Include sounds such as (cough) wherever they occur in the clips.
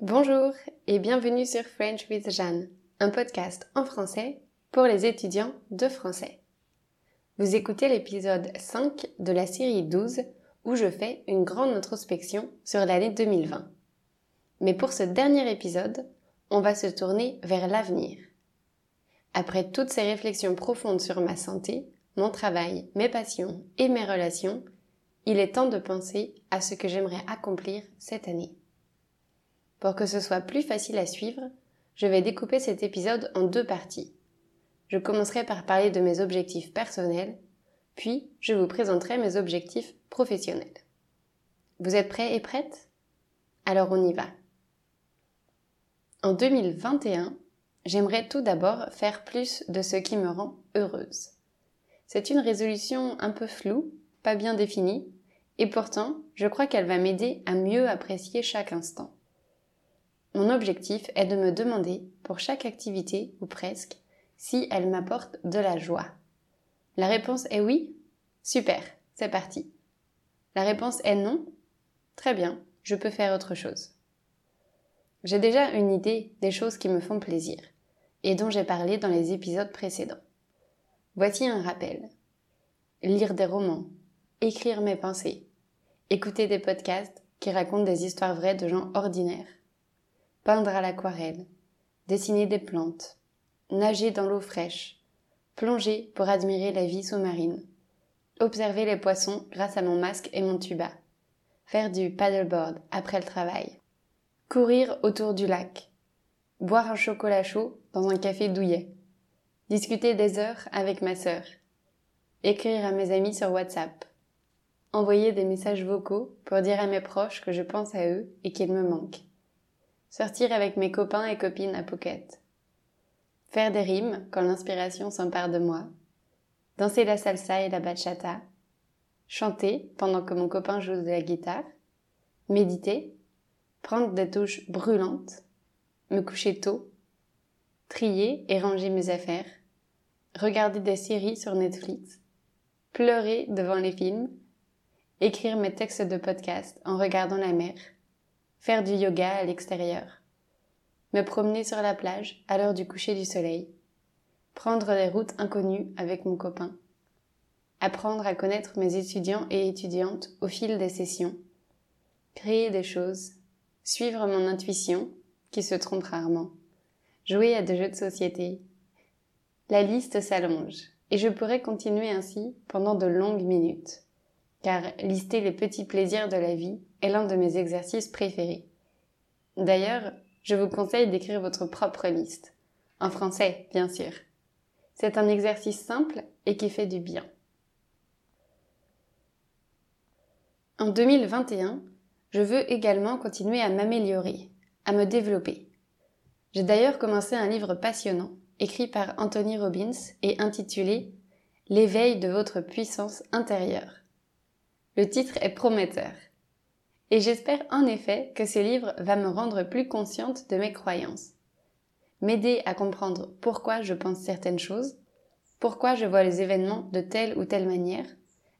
Bonjour et bienvenue sur French with Jeanne, un podcast en français pour les étudiants de français. Vous écoutez l'épisode 5 de la série 12 où je fais une grande introspection sur l'année 2020. Mais pour ce dernier épisode, on va se tourner vers l'avenir. Après toutes ces réflexions profondes sur ma santé, mon travail, mes passions et mes relations, il est temps de penser à ce que j'aimerais accomplir cette année. Pour que ce soit plus facile à suivre, je vais découper cet épisode en deux parties. Je commencerai par parler de mes objectifs personnels, puis je vous présenterai mes objectifs professionnels. Vous êtes prêts et prêtes? Alors on y va. En 2021, j'aimerais tout d'abord faire plus de ce qui me rend heureuse. C'est une résolution un peu floue, pas bien définie, et pourtant, je crois qu'elle va m'aider à mieux apprécier chaque instant. Mon objectif est de me demander, pour chaque activité, ou presque, si elle m'apporte de la joie. La réponse est oui Super, c'est parti. La réponse est non Très bien, je peux faire autre chose. J'ai déjà une idée des choses qui me font plaisir et dont j'ai parlé dans les épisodes précédents. Voici un rappel. Lire des romans, écrire mes pensées, écouter des podcasts qui racontent des histoires vraies de gens ordinaires, peindre à l'aquarelle, dessiner des plantes, nager dans l'eau fraîche, plonger pour admirer la vie sous-marine, observer les poissons grâce à mon masque et mon tuba, faire du paddleboard après le travail, courir autour du lac, boire un chocolat chaud dans un café douillet, discuter des heures avec ma sœur, écrire à mes amis sur WhatsApp, envoyer des messages vocaux pour dire à mes proches que je pense à eux et qu'ils me manquent, sortir avec mes copains et copines à Phuket, faire des rimes quand l'inspiration s'empare de moi, danser la salsa et la bachata, chanter pendant que mon copain joue de la guitare, méditer, prendre des touches brûlantes, me coucher tôt, trier et ranger mes affaires, regarder des séries sur Netflix, pleurer devant les films, écrire mes textes de podcast en regardant la mer, faire du yoga à l'extérieur, me promener sur la plage à l'heure du coucher du soleil, prendre des routes inconnues avec mon copain, apprendre à connaître mes étudiants et étudiantes au fil des sessions, créer des choses, suivre mon intuition, qui se trompe rarement, jouer à des jeux de société. La liste s'allonge, et je pourrais continuer ainsi pendant de longues minutes, car lister les petits plaisirs de la vie est l'un de mes exercices préférés. D'ailleurs, je vous conseille d'écrire votre propre liste, en français, bien sûr. C'est un exercice simple et qui fait du bien. En 2021, je veux également continuer à m'améliorer, à me développer. J'ai d'ailleurs commencé un livre passionnant, écrit par Anthony Robbins et intitulé L'éveil de votre puissance intérieure. Le titre est prometteur. Et j'espère en effet que ce livre va me rendre plus consciente de mes croyances, m'aider à comprendre pourquoi je pense certaines choses, pourquoi je vois les événements de telle ou telle manière,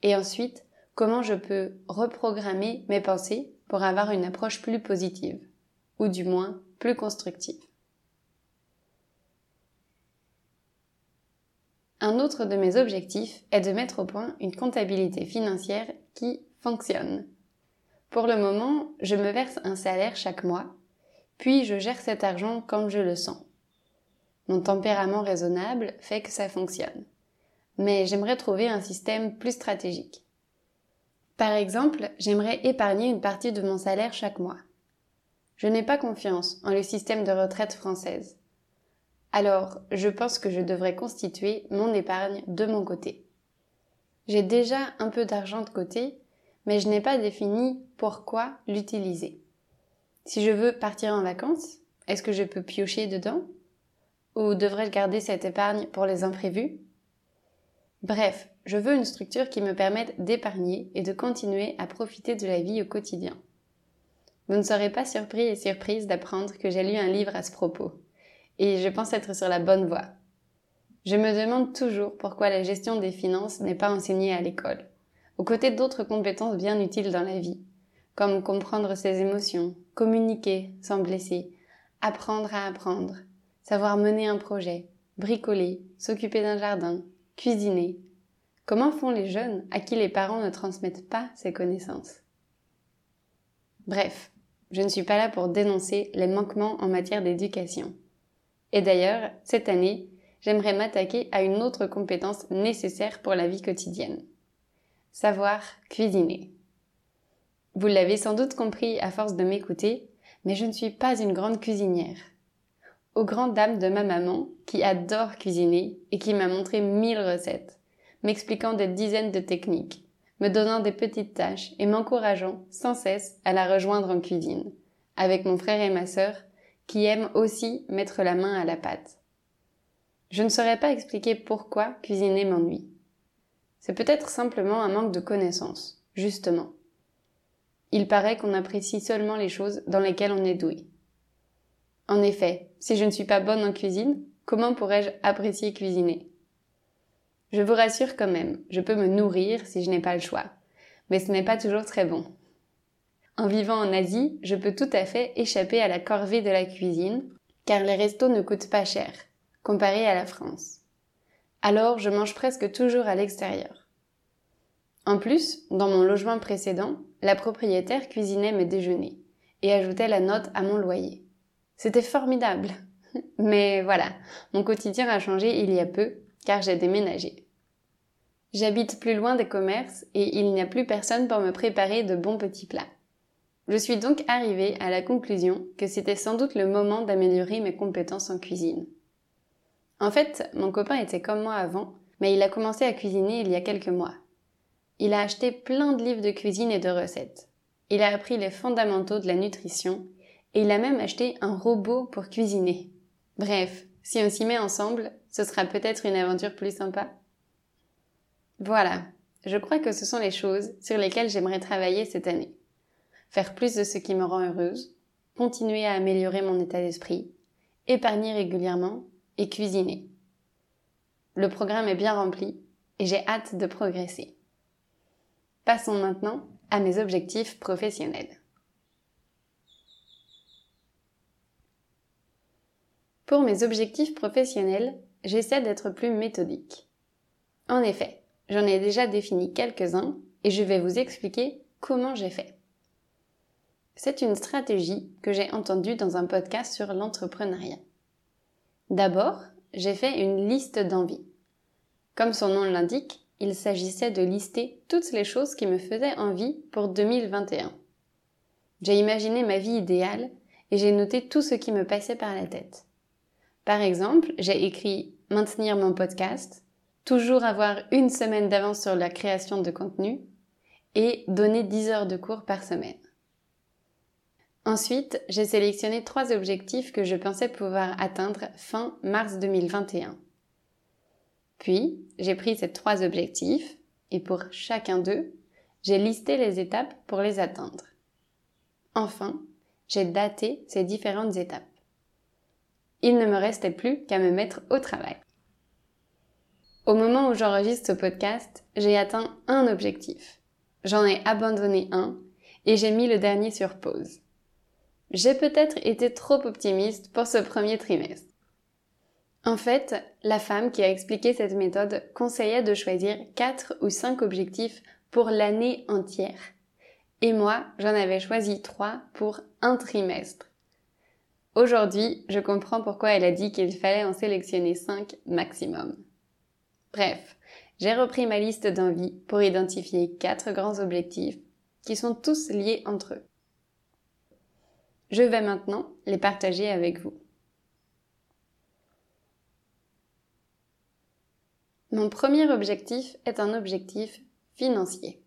et ensuite comment je peux reprogrammer mes pensées pour avoir une approche plus positive, ou du moins plus constructive. Un autre de mes objectifs est de mettre au point une comptabilité financière qui fonctionne. Pour le moment, je me verse un salaire chaque mois, puis je gère cet argent comme je le sens. Mon tempérament raisonnable fait que ça fonctionne. Mais j'aimerais trouver un système plus stratégique. Par exemple, j'aimerais épargner une partie de mon salaire chaque mois. Je n'ai pas confiance en le système de retraite française. Alors, je pense que je devrais constituer mon épargne de mon côté. J'ai déjà un peu d'argent de côté, mais je n'ai pas défini pourquoi l'utiliser. Si je veux partir en vacances, est-ce que je peux piocher dedans? Ou devrais-je garder cette épargne pour les imprévus? Bref, je veux une structure qui me permette d'épargner et de continuer à profiter de la vie au quotidien. Vous ne serez pas surpris et surprise d'apprendre que j'ai lu un livre à ce propos. Et je pense être sur la bonne voie. Je me demande toujours pourquoi la gestion des finances n'est pas enseignée à l'école, aux côtés d'autres compétences bien utiles dans la vie, comme comprendre ses émotions, communiquer sans blesser, apprendre à apprendre, savoir mener un projet, bricoler, s'occuper d'un jardin, cuisiner. Comment font les jeunes à qui les parents ne transmettent pas ces connaissances? Bref, je ne suis pas là pour dénoncer les manquements en matière d'éducation. Et d'ailleurs, cette année, j'aimerais m'attaquer à une autre compétence nécessaire pour la vie quotidienne. Savoir cuisiner. Vous l'avez sans doute compris à force de m'écouter, mais je ne suis pas une grande cuisinière. Aux grandes dames de ma maman, qui adore cuisiner et qui m'a montré mille recettes, m'expliquant des dizaines de techniques, me donnant des petites tâches et m'encourageant sans cesse à la rejoindre en cuisine, avec mon frère et ma sœur, qui aiment aussi mettre la main à la pâte. Je ne saurais pas expliquer pourquoi cuisiner m'ennuie. C'est peut-être simplement un manque de connaissances, justement. Il paraît qu'on apprécie seulement les choses dans lesquelles on est doué. En effet, si je ne suis pas bonne en cuisine, comment pourrais-je apprécier cuisiner? Je vous rassure quand même, je peux me nourrir si je n'ai pas le choix, mais ce n'est pas toujours très bon. En vivant en Asie, je peux tout à fait échapper à la corvée de la cuisine, car les restos ne coûtent pas cher comparé à la France. Alors je mange presque toujours à l'extérieur. En plus, dans mon logement précédent, la propriétaire cuisinait mes déjeuners et ajoutait la note à mon loyer. C'était formidable. (laughs) Mais voilà, mon quotidien a changé il y a peu, car j'ai déménagé. J'habite plus loin des commerces et il n'y a plus personne pour me préparer de bons petits plats. Je suis donc arrivée à la conclusion que c'était sans doute le moment d'améliorer mes compétences en cuisine. En fait, mon copain était comme moi avant, mais il a commencé à cuisiner il y a quelques mois. Il a acheté plein de livres de cuisine et de recettes. Il a appris les fondamentaux de la nutrition et il a même acheté un robot pour cuisiner. Bref, si on s'y met ensemble, ce sera peut-être une aventure plus sympa. Voilà, je crois que ce sont les choses sur lesquelles j'aimerais travailler cette année. Faire plus de ce qui me rend heureuse, continuer à améliorer mon état d'esprit, épargner régulièrement et cuisiner. Le programme est bien rempli et j'ai hâte de progresser. Passons maintenant à mes objectifs professionnels. Pour mes objectifs professionnels, j'essaie d'être plus méthodique. En effet, j'en ai déjà défini quelques-uns et je vais vous expliquer comment j'ai fait. C'est une stratégie que j'ai entendue dans un podcast sur l'entrepreneuriat. D'abord, j'ai fait une liste d'envies. Comme son nom l'indique, il s'agissait de lister toutes les choses qui me faisaient envie pour 2021. J'ai imaginé ma vie idéale et j'ai noté tout ce qui me passait par la tête. Par exemple, j'ai écrit maintenir mon podcast, toujours avoir une semaine d'avance sur la création de contenu et donner 10 heures de cours par semaine. Ensuite, j'ai sélectionné trois objectifs que je pensais pouvoir atteindre fin mars 2021. Puis, j'ai pris ces trois objectifs et pour chacun d'eux, j'ai listé les étapes pour les atteindre. Enfin, j'ai daté ces différentes étapes. Il ne me restait plus qu'à me mettre au travail. Au moment où j'enregistre ce podcast, j'ai atteint un objectif. J'en ai abandonné un et j'ai mis le dernier sur pause. J'ai peut-être été trop optimiste pour ce premier trimestre. En fait, la femme qui a expliqué cette méthode conseillait de choisir 4 ou 5 objectifs pour l'année entière. Et moi, j'en avais choisi 3 pour un trimestre. Aujourd'hui, je comprends pourquoi elle a dit qu'il fallait en sélectionner 5 maximum. Bref, j'ai repris ma liste d'envies pour identifier 4 grands objectifs qui sont tous liés entre eux. Je vais maintenant les partager avec vous. Mon premier objectif est un objectif financier.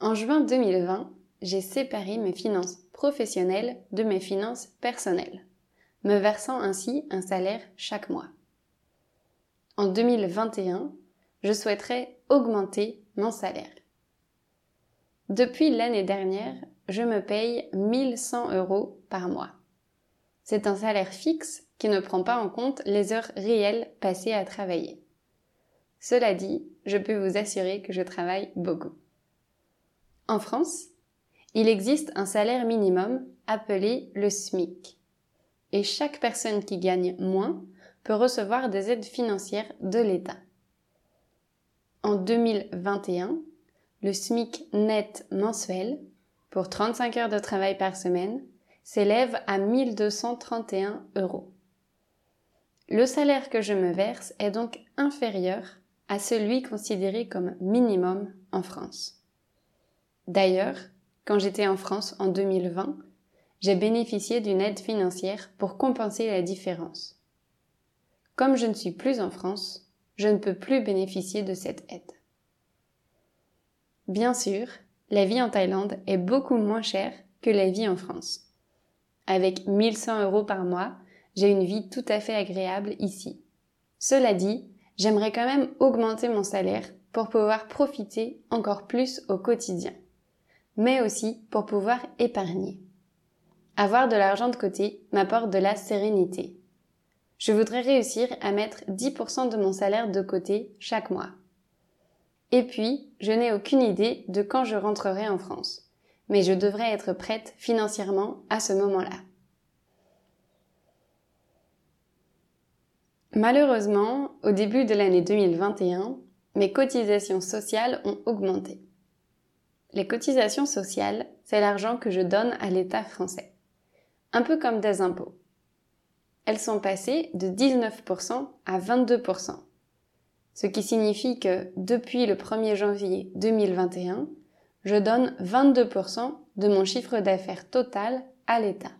En juin 2020, j'ai séparé mes finances professionnelles de mes finances personnelles, me versant ainsi un salaire chaque mois. En 2021, je souhaiterais augmenter mon salaire. Depuis l'année dernière, je me paye 1100 euros par mois. C'est un salaire fixe qui ne prend pas en compte les heures réelles passées à travailler. Cela dit, je peux vous assurer que je travaille beaucoup. En France, il existe un salaire minimum appelé le SMIC. Et chaque personne qui gagne moins peut recevoir des aides financières de l'État. En 2021, le SMIC net mensuel, pour 35 heures de travail par semaine, s'élève à 1231 euros. Le salaire que je me verse est donc inférieur à celui considéré comme minimum en France. D'ailleurs, quand j'étais en France en 2020, j'ai bénéficié d'une aide financière pour compenser la différence. Comme je ne suis plus en France, je ne peux plus bénéficier de cette aide. Bien sûr, la vie en Thaïlande est beaucoup moins chère que la vie en France. Avec 1100 euros par mois, j'ai une vie tout à fait agréable ici. Cela dit, j'aimerais quand même augmenter mon salaire pour pouvoir profiter encore plus au quotidien, mais aussi pour pouvoir épargner. Avoir de l'argent de côté m'apporte de la sérénité. Je voudrais réussir à mettre 10% de mon salaire de côté chaque mois. Et puis, je n'ai aucune idée de quand je rentrerai en France, mais je devrais être prête financièrement à ce moment-là. Malheureusement, au début de l'année 2021, mes cotisations sociales ont augmenté. Les cotisations sociales, c'est l'argent que je donne à l'État français. Un peu comme des impôts. Elles sont passées de 19% à 22%. Ce qui signifie que depuis le 1er janvier 2021, je donne 22% de mon chiffre d'affaires total à l'État.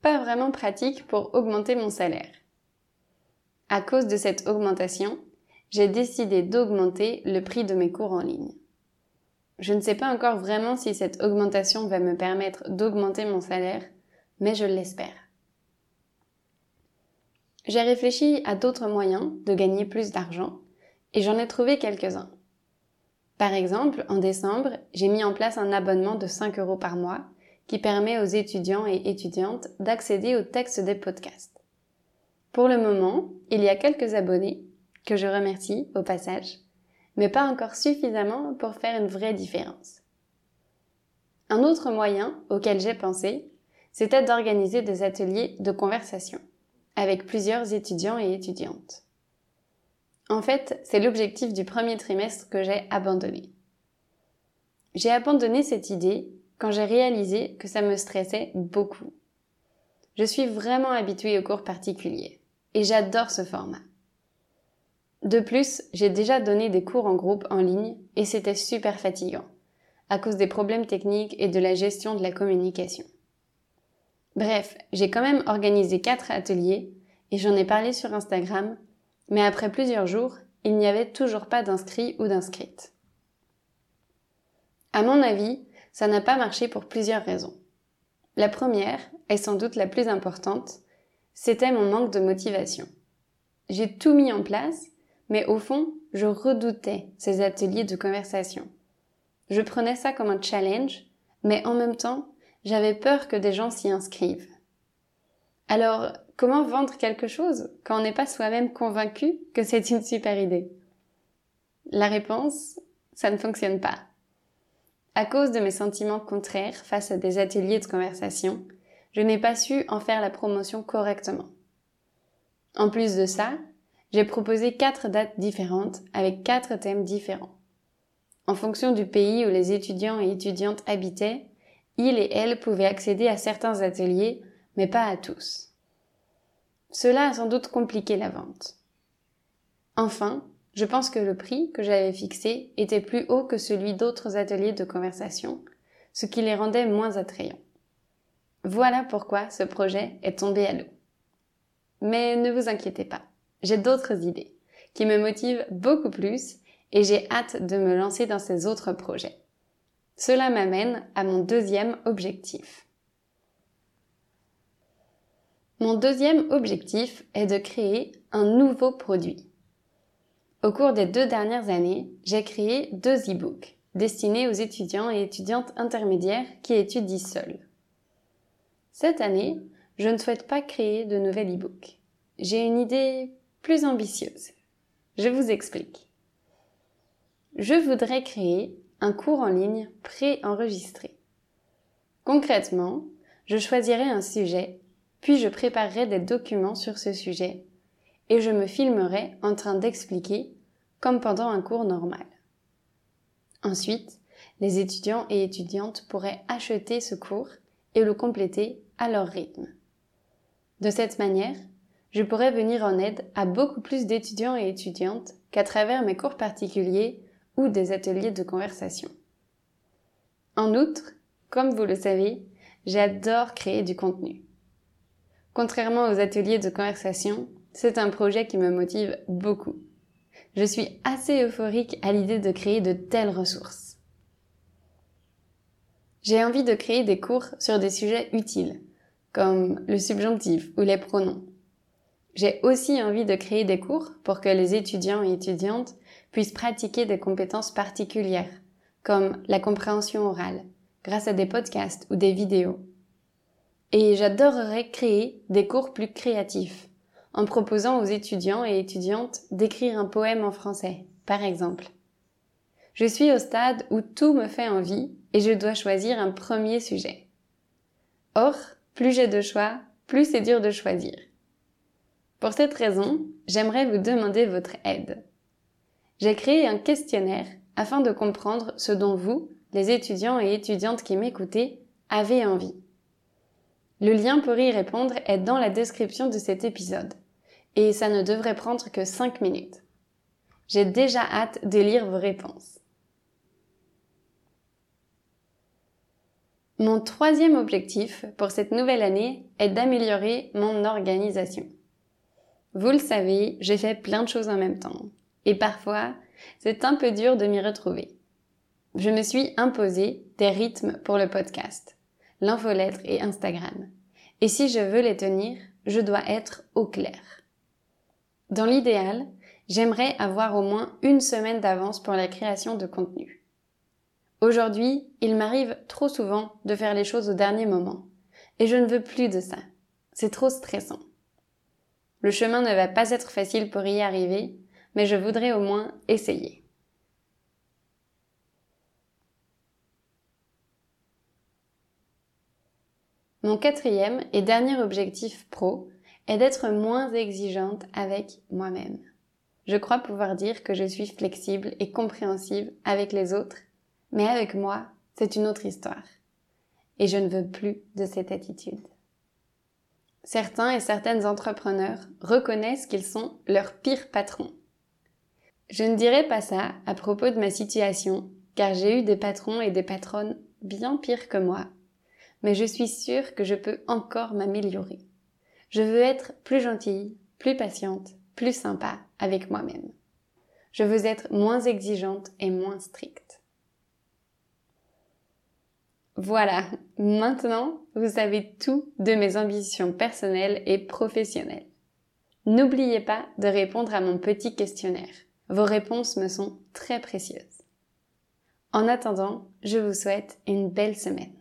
Pas vraiment pratique pour augmenter mon salaire. À cause de cette augmentation, j'ai décidé d'augmenter le prix de mes cours en ligne. Je ne sais pas encore vraiment si cette augmentation va me permettre d'augmenter mon salaire, mais je l'espère. J'ai réfléchi à d'autres moyens de gagner plus d'argent et j'en ai trouvé quelques-uns. Par exemple, en décembre, j'ai mis en place un abonnement de 5 euros par mois qui permet aux étudiants et étudiantes d'accéder au texte des podcasts. Pour le moment, il y a quelques abonnés, que je remercie au passage, mais pas encore suffisamment pour faire une vraie différence. Un autre moyen auquel j'ai pensé, c'était d'organiser des ateliers de conversation avec plusieurs étudiants et étudiantes. En fait, c'est l'objectif du premier trimestre que j'ai abandonné. J'ai abandonné cette idée quand j'ai réalisé que ça me stressait beaucoup. Je suis vraiment habituée aux cours particuliers et j'adore ce format. De plus, j'ai déjà donné des cours en groupe en ligne et c'était super fatigant, à cause des problèmes techniques et de la gestion de la communication. Bref, j'ai quand même organisé quatre ateliers et j'en ai parlé sur Instagram, mais après plusieurs jours, il n'y avait toujours pas d'inscrits ou d'inscrites. À mon avis, ça n'a pas marché pour plusieurs raisons. La première, et sans doute la plus importante, c'était mon manque de motivation. J'ai tout mis en place, mais au fond, je redoutais ces ateliers de conversation. Je prenais ça comme un challenge, mais en même temps, j'avais peur que des gens s'y inscrivent. Alors, comment vendre quelque chose quand on n'est pas soi-même convaincu que c'est une super idée? La réponse, ça ne fonctionne pas. À cause de mes sentiments contraires face à des ateliers de conversation, je n'ai pas su en faire la promotion correctement. En plus de ça, j'ai proposé quatre dates différentes avec quatre thèmes différents. En fonction du pays où les étudiants et étudiantes habitaient, ils et elles pouvaient accéder à certains ateliers, mais pas à tous. Cela a sans doute compliqué la vente. Enfin, je pense que le prix que j'avais fixé était plus haut que celui d'autres ateliers de conversation, ce qui les rendait moins attrayants. Voilà pourquoi ce projet est tombé à l'eau. Mais ne vous inquiétez pas, j'ai d'autres idées qui me motivent beaucoup plus et j'ai hâte de me lancer dans ces autres projets. Cela m'amène à mon deuxième objectif. Mon deuxième objectif est de créer un nouveau produit. Au cours des deux dernières années, j'ai créé deux e-books destinés aux étudiants et étudiantes intermédiaires qui étudient seuls. Cette année, je ne souhaite pas créer de nouvel e-book. J'ai une idée plus ambitieuse. Je vous explique. Je voudrais créer cours en ligne pré-enregistré. Concrètement, je choisirai un sujet, puis je préparerai des documents sur ce sujet, et je me filmerai en train d'expliquer, comme pendant un cours normal. Ensuite, les étudiants et étudiantes pourraient acheter ce cours et le compléter à leur rythme. De cette manière, je pourrais venir en aide à beaucoup plus d'étudiants et étudiantes qu'à travers mes cours particuliers ou des ateliers de conversation. En outre, comme vous le savez, j'adore créer du contenu. Contrairement aux ateliers de conversation, c'est un projet qui me motive beaucoup. Je suis assez euphorique à l'idée de créer de telles ressources. J'ai envie de créer des cours sur des sujets utiles, comme le subjonctif ou les pronoms. J'ai aussi envie de créer des cours pour que les étudiants et étudiantes puissent pratiquer des compétences particulières, comme la compréhension orale, grâce à des podcasts ou des vidéos. Et j'adorerais créer des cours plus créatifs, en proposant aux étudiants et étudiantes d'écrire un poème en français, par exemple. Je suis au stade où tout me fait envie et je dois choisir un premier sujet. Or, plus j'ai de choix, plus c'est dur de choisir. Pour cette raison, j'aimerais vous demander votre aide. J'ai créé un questionnaire afin de comprendre ce dont vous, les étudiants et étudiantes qui m'écoutez, avez envie. Le lien pour y répondre est dans la description de cet épisode, et ça ne devrait prendre que 5 minutes. J'ai déjà hâte de lire vos réponses. Mon troisième objectif pour cette nouvelle année est d'améliorer mon organisation. Vous le savez, j'ai fait plein de choses en même temps. Et parfois, c'est un peu dur de m'y retrouver. Je me suis imposé des rythmes pour le podcast, l'infolettre et Instagram. Et si je veux les tenir, je dois être au clair. Dans l'idéal, j'aimerais avoir au moins une semaine d'avance pour la création de contenu. Aujourd'hui, il m'arrive trop souvent de faire les choses au dernier moment. Et je ne veux plus de ça. C'est trop stressant. Le chemin ne va pas être facile pour y arriver, mais je voudrais au moins essayer. Mon quatrième et dernier objectif pro est d'être moins exigeante avec moi-même. Je crois pouvoir dire que je suis flexible et compréhensive avec les autres, mais avec moi, c'est une autre histoire. Et je ne veux plus de cette attitude. Certains et certaines entrepreneurs reconnaissent qu'ils sont leurs pires patrons. Je ne dirais pas ça à propos de ma situation, car j'ai eu des patrons et des patronnes bien pires que moi. Mais je suis sûre que je peux encore m'améliorer. Je veux être plus gentille, plus patiente, plus sympa avec moi-même. Je veux être moins exigeante et moins stricte. Voilà, maintenant, vous savez tout de mes ambitions personnelles et professionnelles. N'oubliez pas de répondre à mon petit questionnaire. Vos réponses me sont très précieuses. En attendant, je vous souhaite une belle semaine.